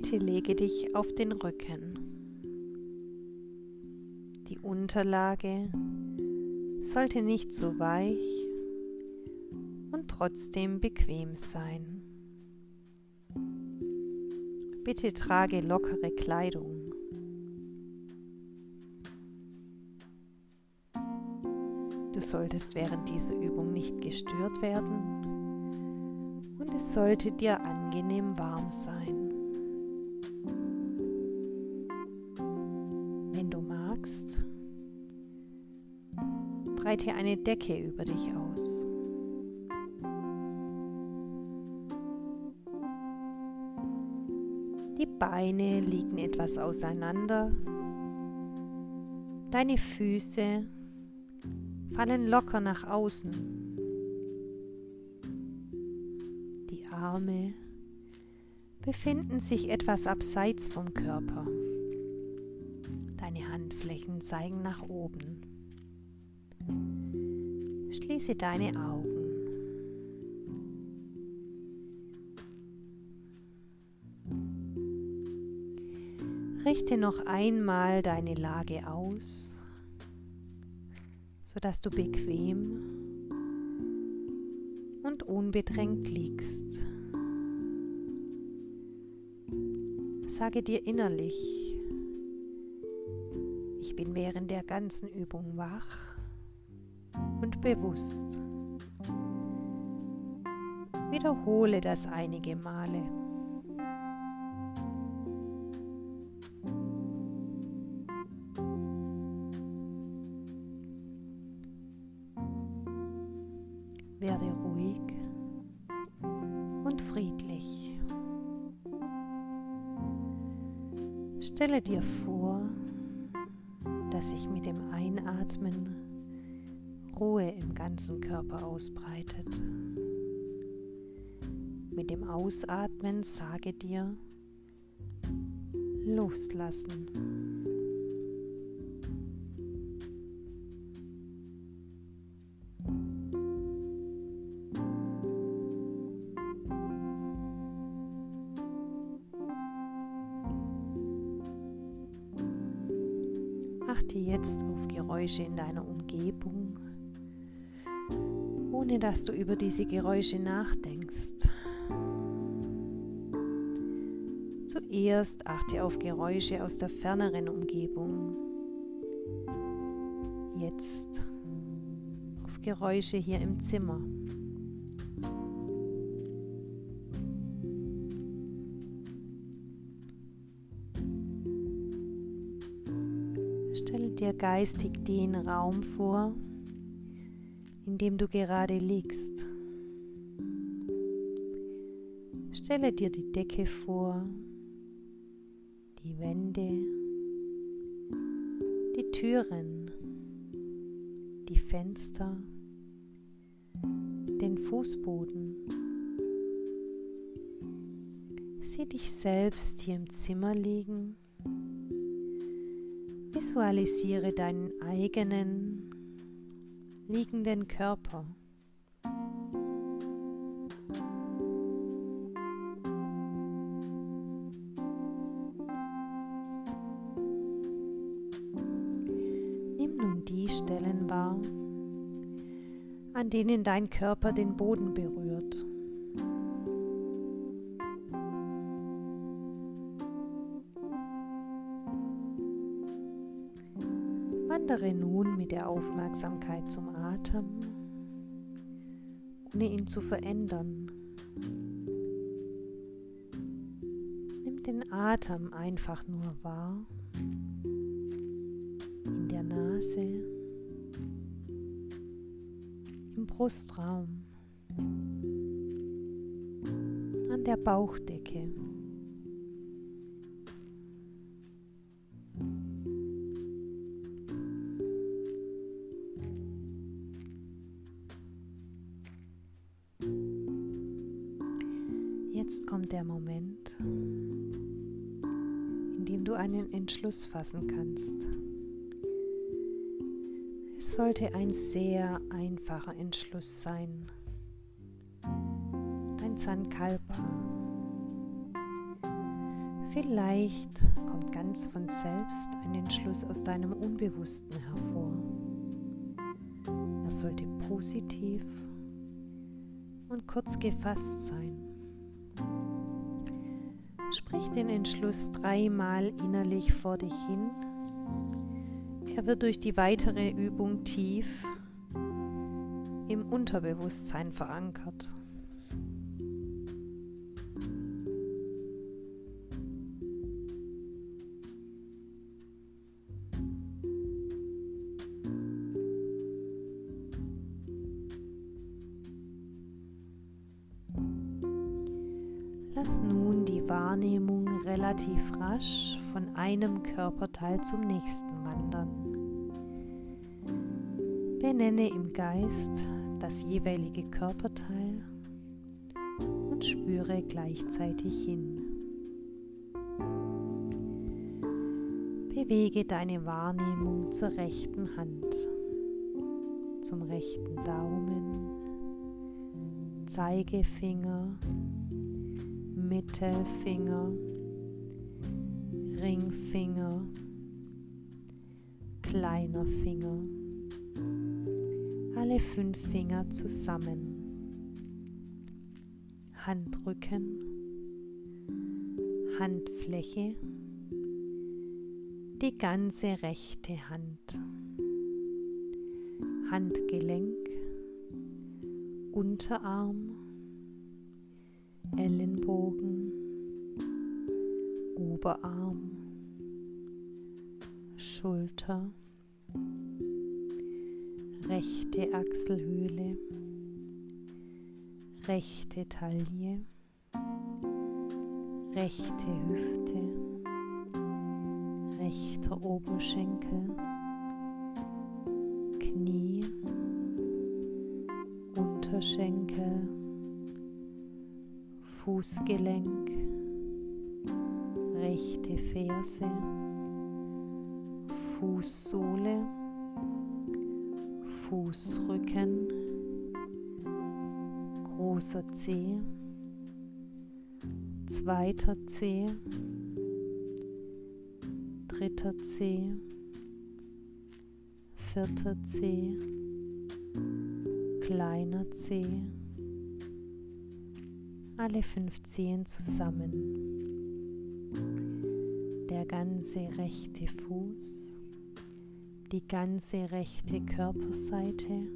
Bitte lege dich auf den Rücken. Die Unterlage sollte nicht so weich und trotzdem bequem sein. Bitte trage lockere Kleidung. Du solltest während dieser Übung nicht gestört werden und es sollte dir angenehm warm sein. Breite eine Decke über dich aus. Die Beine liegen etwas auseinander. Deine Füße fallen locker nach außen. Die Arme befinden sich etwas abseits vom Körper. Deine Handflächen zeigen nach oben. Schließe deine Augen. Richte noch einmal deine Lage aus sodass du bequem und unbedrängt liegst. Sage dir innerlich, ich bin während der ganzen Übung wach und bewusst. Wiederhole das einige Male. Werde ruhig und friedlich. Stelle dir vor, dass sich mit dem Einatmen Ruhe im ganzen Körper ausbreitet. Mit dem Ausatmen sage dir, loslassen. Ohne dass du über diese Geräusche nachdenkst. Zuerst achte auf Geräusche aus der ferneren Umgebung. Jetzt auf Geräusche hier im Zimmer. Stelle dir geistig den Raum vor, in dem du gerade liegst. Stelle dir die Decke vor, die Wände, die Türen, die Fenster, den Fußboden. Sieh dich selbst hier im Zimmer liegen Visualisiere deinen eigenen liegenden Körper. Nimm nun die Stellen wahr, an denen dein Körper den Boden berührt. Wandere nun mit der Aufmerksamkeit zum Atem, ohne ihn zu verändern. Nimm den Atem einfach nur wahr in der Nase, im Brustraum, an der Bauchdecke. Entschluss fassen kannst. Es sollte ein sehr einfacher Entschluss sein. Dein Sankalpa. Vielleicht kommt ganz von selbst ein Entschluss aus deinem Unbewussten hervor. Er sollte positiv und kurz gefasst sein. Sprich den Entschluss dreimal innerlich vor dich hin. Er wird durch die weitere Übung tief im Unterbewusstsein verankert. Rasch von einem Körperteil zum nächsten wandern. Benenne im Geist das jeweilige Körperteil und spüre gleichzeitig hin. Bewege deine Wahrnehmung zur rechten Hand, zum rechten Daumen, Zeigefinger, Mittelfinger, Ringfinger, kleiner Finger, alle fünf Finger zusammen, Handrücken, Handfläche, die ganze rechte Hand, Handgelenk, Unterarm, Ellenbogen, Oberarm, Schulter, rechte Achselhöhle, rechte Taille, rechte Hüfte, rechter Oberschenkel, Knie, Unterschenkel, Fußgelenk, Ferse, Fußsohle, Fußrücken, großer Zeh, zweiter Zeh, dritter Zeh, vierter Zeh, kleiner Zeh, alle fünf Zehen zusammen, ganze rechte Fuß, die ganze rechte Körperseite,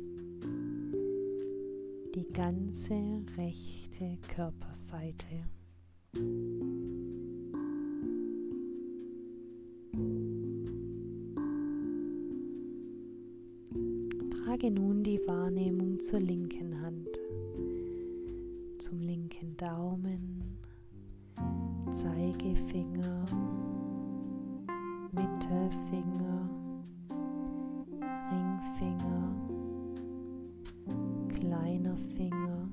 die ganze rechte Körperseite. Trage nun die Wahrnehmung zur linken Hand zum linken Daumen, Zeigefinger, Mittelfinger, Ringfinger, kleiner Finger,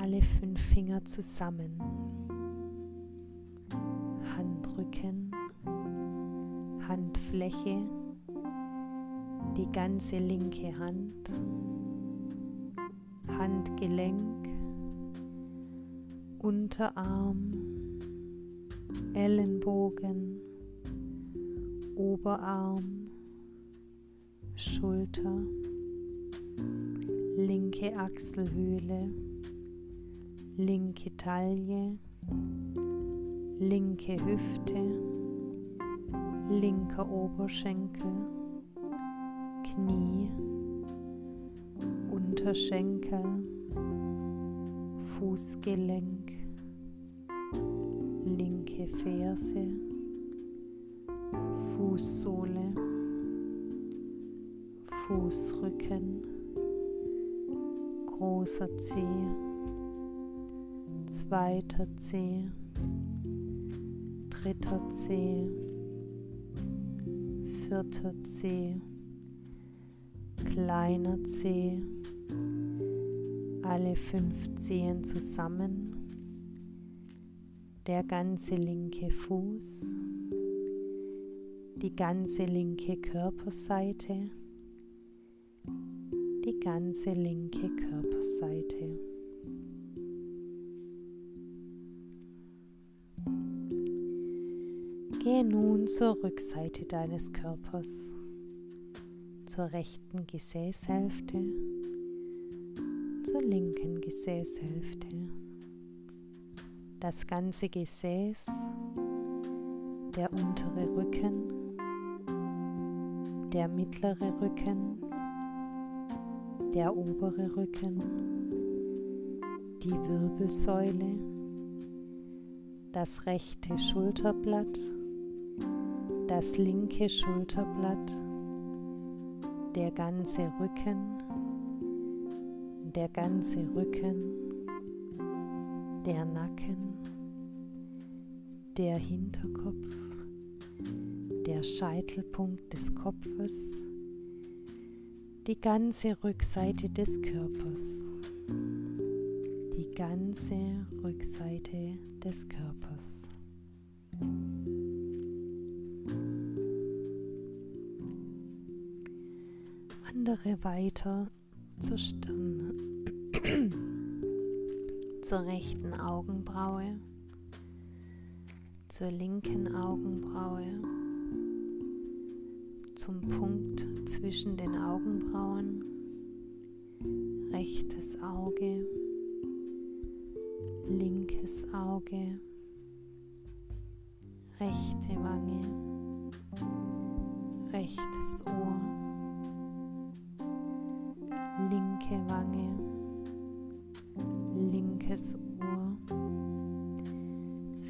alle fünf Finger zusammen, Handrücken, Handfläche, die ganze linke Hand, Handgelenk, Unterarm, Ellenbogen, Oberarm, Schulter, linke Achselhöhle, linke Taille, linke Hüfte, linker Oberschenkel, Knie, Unterschenkel, Fußgelenk, linke Ferse, Fußsohle, Fußrücken, großer Zeh, zweiter Zeh, dritter Zeh, vierter Zeh, kleiner Zeh, alle fünf Zehen zusammen, der ganze linke Fuß, die ganze linke Körperseite, die ganze linke Körperseite. Gehe nun zur Rückseite deines Körpers, zur rechten Gesäßhälfte, zur linken Gesäßhälfte. Das ganze Gesäß, der untere Rücken, der mittlere Rücken, der obere Rücken, die Wirbelsäule, das rechte Schulterblatt, das linke Schulterblatt, der ganze Rücken, der ganze Rücken, der Nacken, der Hinterkopf, der Scheitelpunkt des Kopfes, die ganze Rückseite des Körpers, die ganze Rückseite des Körpers. Wandere weiter zur Stirn, zur rechten Augenbraue, zur linken Augenbraue zum Punkt zwischen den Augenbrauen, rechtes Auge, linkes Auge, rechte Wange, rechtes Ohr, linke Wange, linkes Ohr,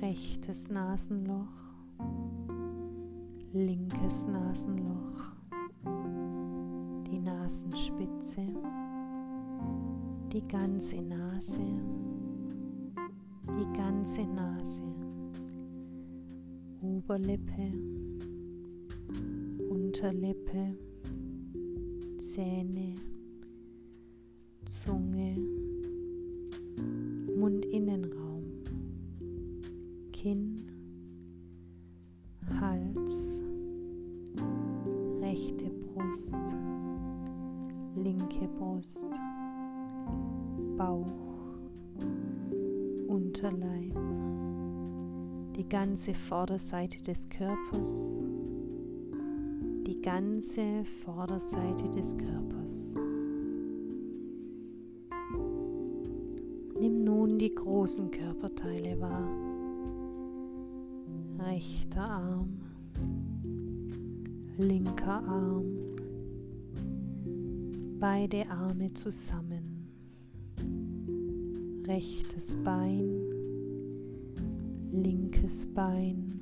rechtes Nasenloch, linkes Nasenloch, die Nasenspitze, die ganze Nase, die ganze Nase, Oberlippe, Unterlippe, Zähne, ganze Vorderseite des Körpers, die ganze Vorderseite des Körpers. Nimm nun die großen Körperteile wahr. Rechter Arm, linker Arm, beide Arme zusammen, rechtes Bein, linkes Bein,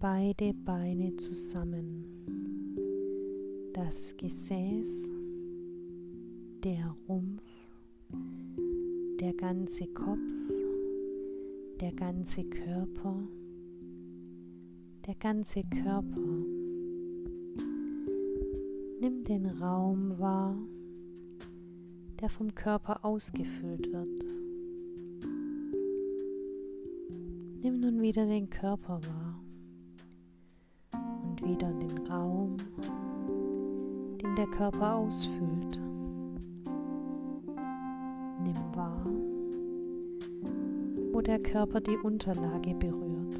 beide Beine zusammen, das Gesäß, der Rumpf, der ganze Kopf, der ganze Körper, der ganze Körper. Nimm den Raum wahr, der vom Körper ausgefüllt wird. Nimm nun wieder den Körper wahr und wieder den Raum, den der Körper ausfüllt. Nimm wahr, wo der Körper die Unterlage berührt,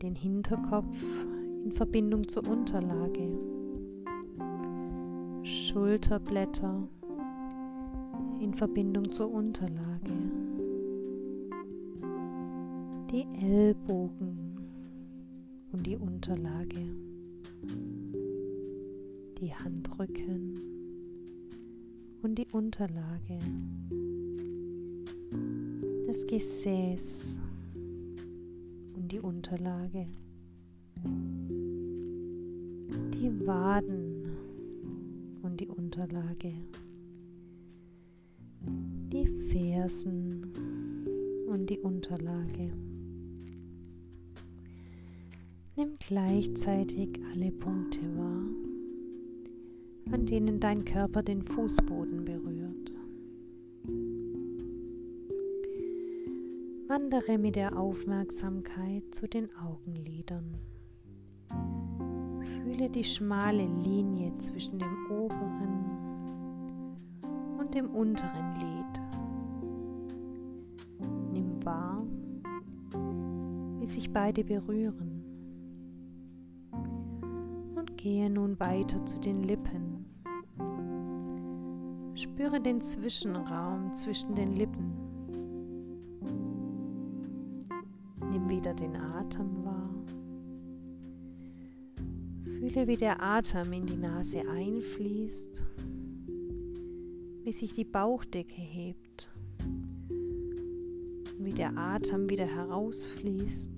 den Hinterkopf in Verbindung zur Unterlage. Schulterblätter in Verbindung zur Unterlage. Die Ellbogen und die Unterlage. Die Handrücken und die Unterlage. Das Gesäß und die Unterlage die Waden und die Unterlage, die Fersen und die Unterlage. Nimm gleichzeitig alle Punkte wahr, an denen dein Körper den Fußboden berührt. Wandere mit der Aufmerksamkeit zu den Augenlidern. Fühle die schmale Linie zwischen dem oberen und dem unteren Lid. Nimm wahr, wie wie sich beide berühren. Gehe nun weiter zu den Lippen. Spüre den Zwischenraum zwischen den Lippen. Nimm wieder den Atem wahr. Fühle, wie der Atem in die Nase einfließt, wie sich die Bauchdecke hebt wie der Atem wieder herausfließt,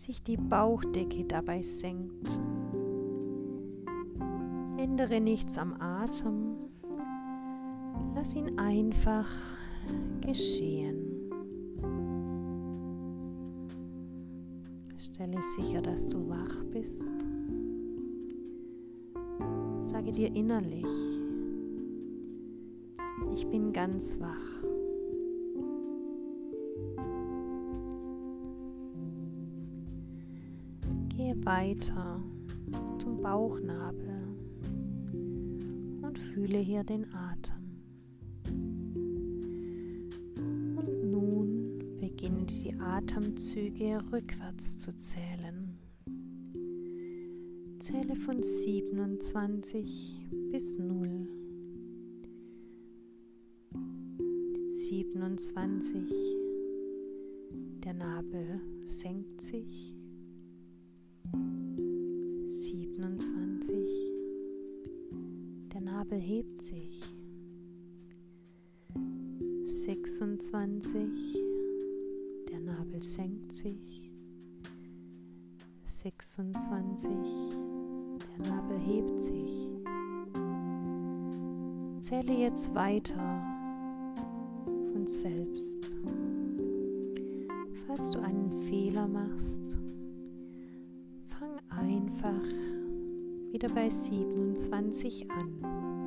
sich die Bauchdecke dabei senkt. Ändere nichts am Atem, lass ihn einfach geschehen. Stelle sicher, dass du wach bist. Sage dir innerlich, ich bin ganz wach. Gehe weiter zum Bauchnabel und fühle hier den Atem. Atemzüge rückwärts zu zählen. Zähle von 27 bis 0. 27. Der Nabel senkt sich. Weiter von selbst. Falls du einen Fehler machst, fang einfach wieder bei 27 an.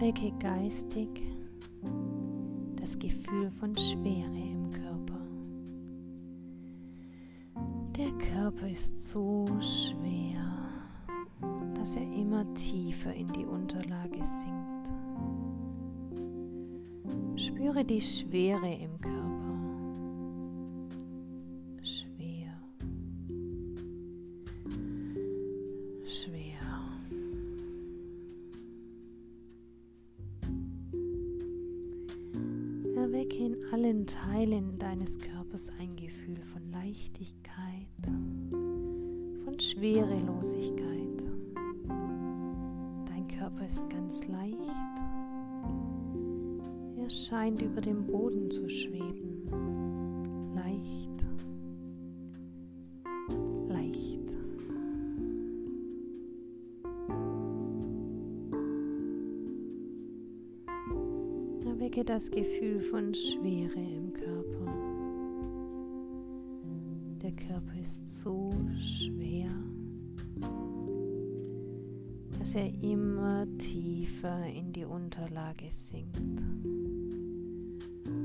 Erwecke geistig das Gefühl von Schwere im Körper. Der Körper ist so schwer, dass er immer tiefer in die Unterlage sinkt. Spüre die Schwere im Erwecke in allen Teilen deines Körpers ein Gefühl von Leichtigkeit, von Schwerelosigkeit. Dein Körper ist ganz leicht. Er scheint über dem Boden zu schweben. Das Gefühl von Schwere im Körper. Der Körper ist so schwer, dass er immer tiefer in die Unterlage sinkt.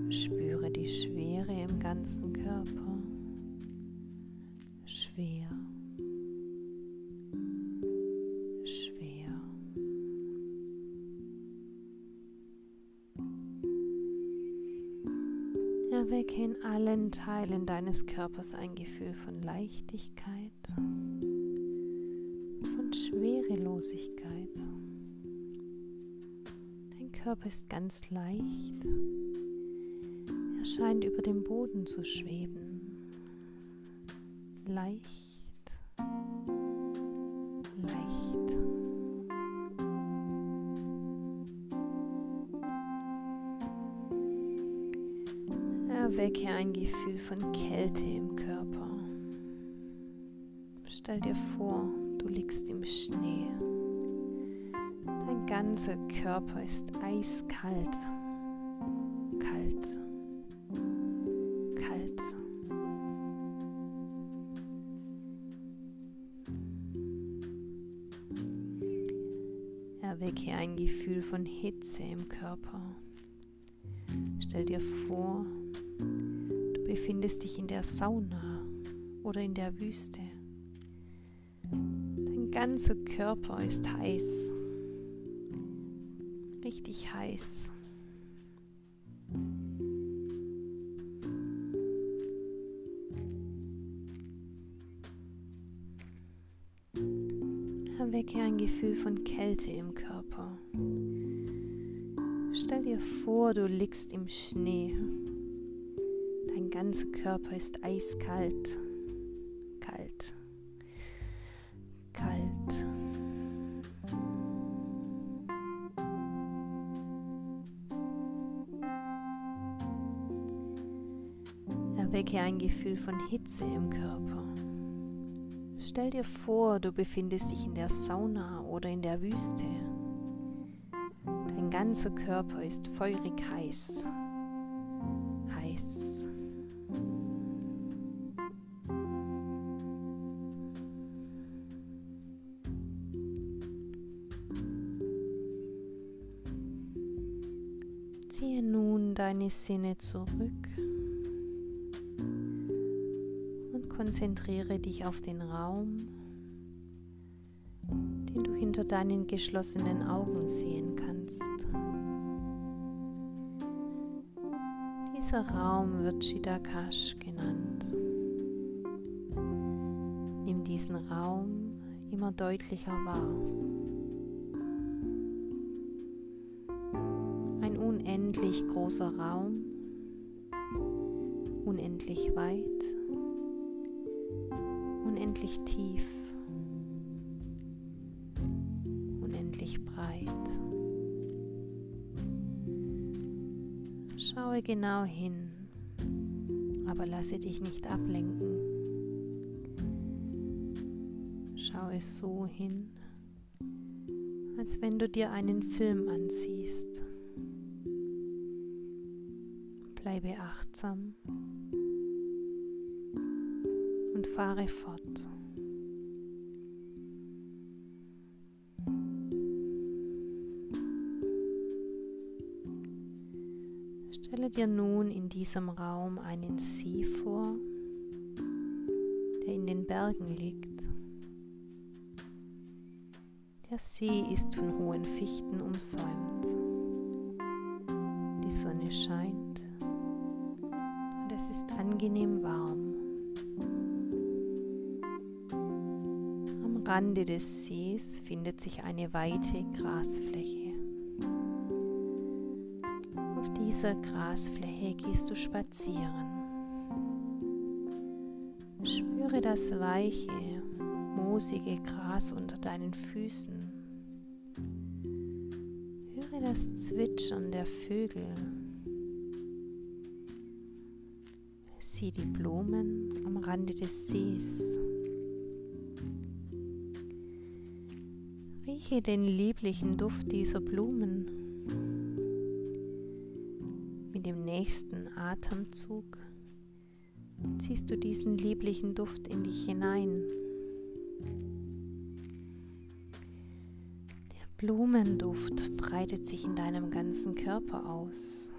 Spüre die Schwere im ganzen Körper. Erwecke in allen Teilen deines Körpers ein Gefühl von Leichtigkeit, von Schwerelosigkeit. Dein Körper ist ganz leicht scheint über dem Boden zu schweben. Leicht. Ein Gefühl von Kälte im Körper. Stell dir vor, du liegst im Schnee. Dein ganzer Körper ist eiskalt. Kalt. Erwecke ein Gefühl von Hitze im Körper. Stell dir vor, befindest dich in der Sauna oder in der Wüste. Dein ganzer Körper ist heiß, richtig heiß. Erwecke ein Gefühl von Kälte im Körper. Stell dir vor, du liegst im Schnee. Dein ganzer Körper ist eiskalt. Kalt. Kalt. Erwecke ein Gefühl von Hitze im Körper. Stell dir vor, du befindest dich in der Sauna oder in der Wüste. Dein ganzer Körper ist feurig heiß. Heiß. Deine Sinne zurück konzentriere dich auf den Raum, den du hinter deinen geschlossenen Augen sehen kannst. Dieser Raum wird Shidakash genannt. Nimm diesen Raum immer deutlicher wahr. Großer Raum, unendlich weit unendlich tief, unendlich breit. Schaue genau hin, aber lasse dich nicht ablenken. Schaue so hin, als wenn du dir einen Film ansiehst. Bleibe achtsam und fahre fort. Stelle dir nun in diesem Raum einen See vor, der in den Bergen liegt. Der See ist von hohen Fichten umsäumt. Rande des Sees findet sich eine weite Grasfläche. Auf dieser Grasfläche gehst du spazieren. Spüre das weiche, moosige Gras unter deinen Füßen. Höre das Zwitschern der Vögel. Sieh die Blumen am Rande des Sees. Rieche den lieblichen Duft dieser Blumen. Mit dem nächsten Atemzug ziehst du diesen lieblichen Duft in dich hinein. Blumenduft breitet sich in deinem ganzen Körper aus.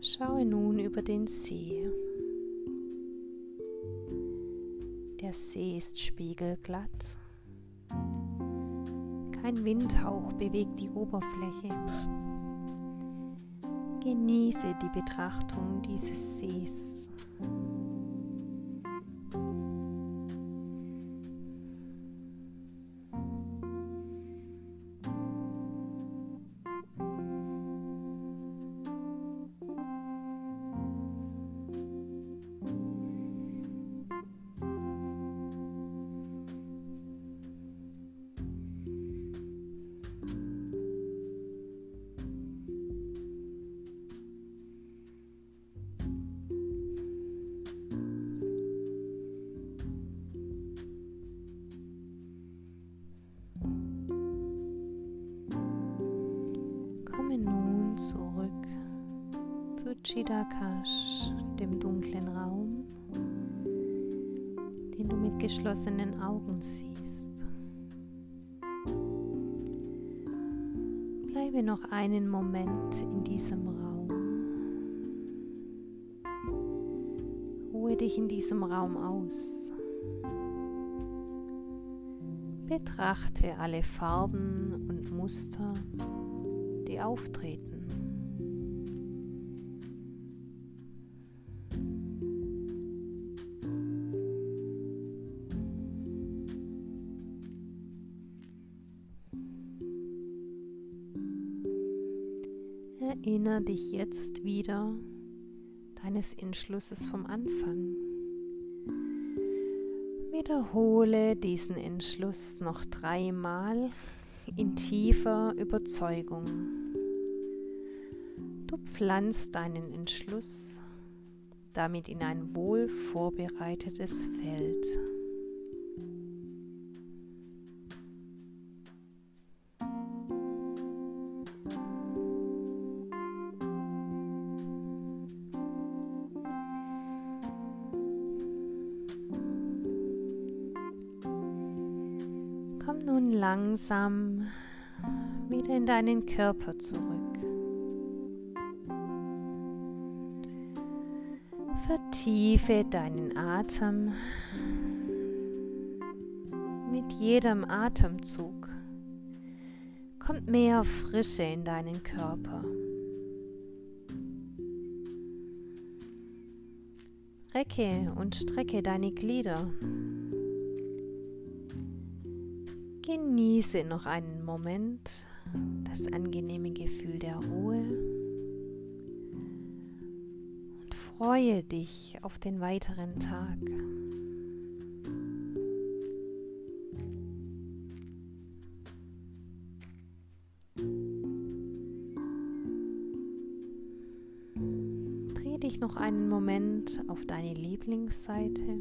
Schaue nun über den See. Der See ist spiegelglatt. Kein Windhauch bewegt die Oberfläche. Genieße die Betrachtung dieses Sees. Dich in diesem Raum aus. Betrachte alle Farben und Muster, die auftreten. Erinnere dich jetzt wieder deines Entschlusses vom Anfang. Wiederhole diesen Entschluss noch dreimal in tiefer Überzeugung. Du pflanzt deinen Entschluss damit in ein wohl vorbereitetes Feld. Nun langsam wieder in deinen Körper zurück. Vertiefe deinen Atem mit jedem Atemzug. Kommt mehr Frische in deinen Körper. Recke und strecke deine Glieder. Genieße noch einen Moment das angenehme Gefühl der Ruhe und freue dich auf den weiteren Tag. Dreh dich noch einen Moment auf deine Lieblingsseite.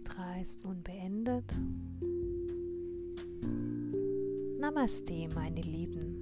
Nidra ist nun beendet. Namaste, meine Lieben.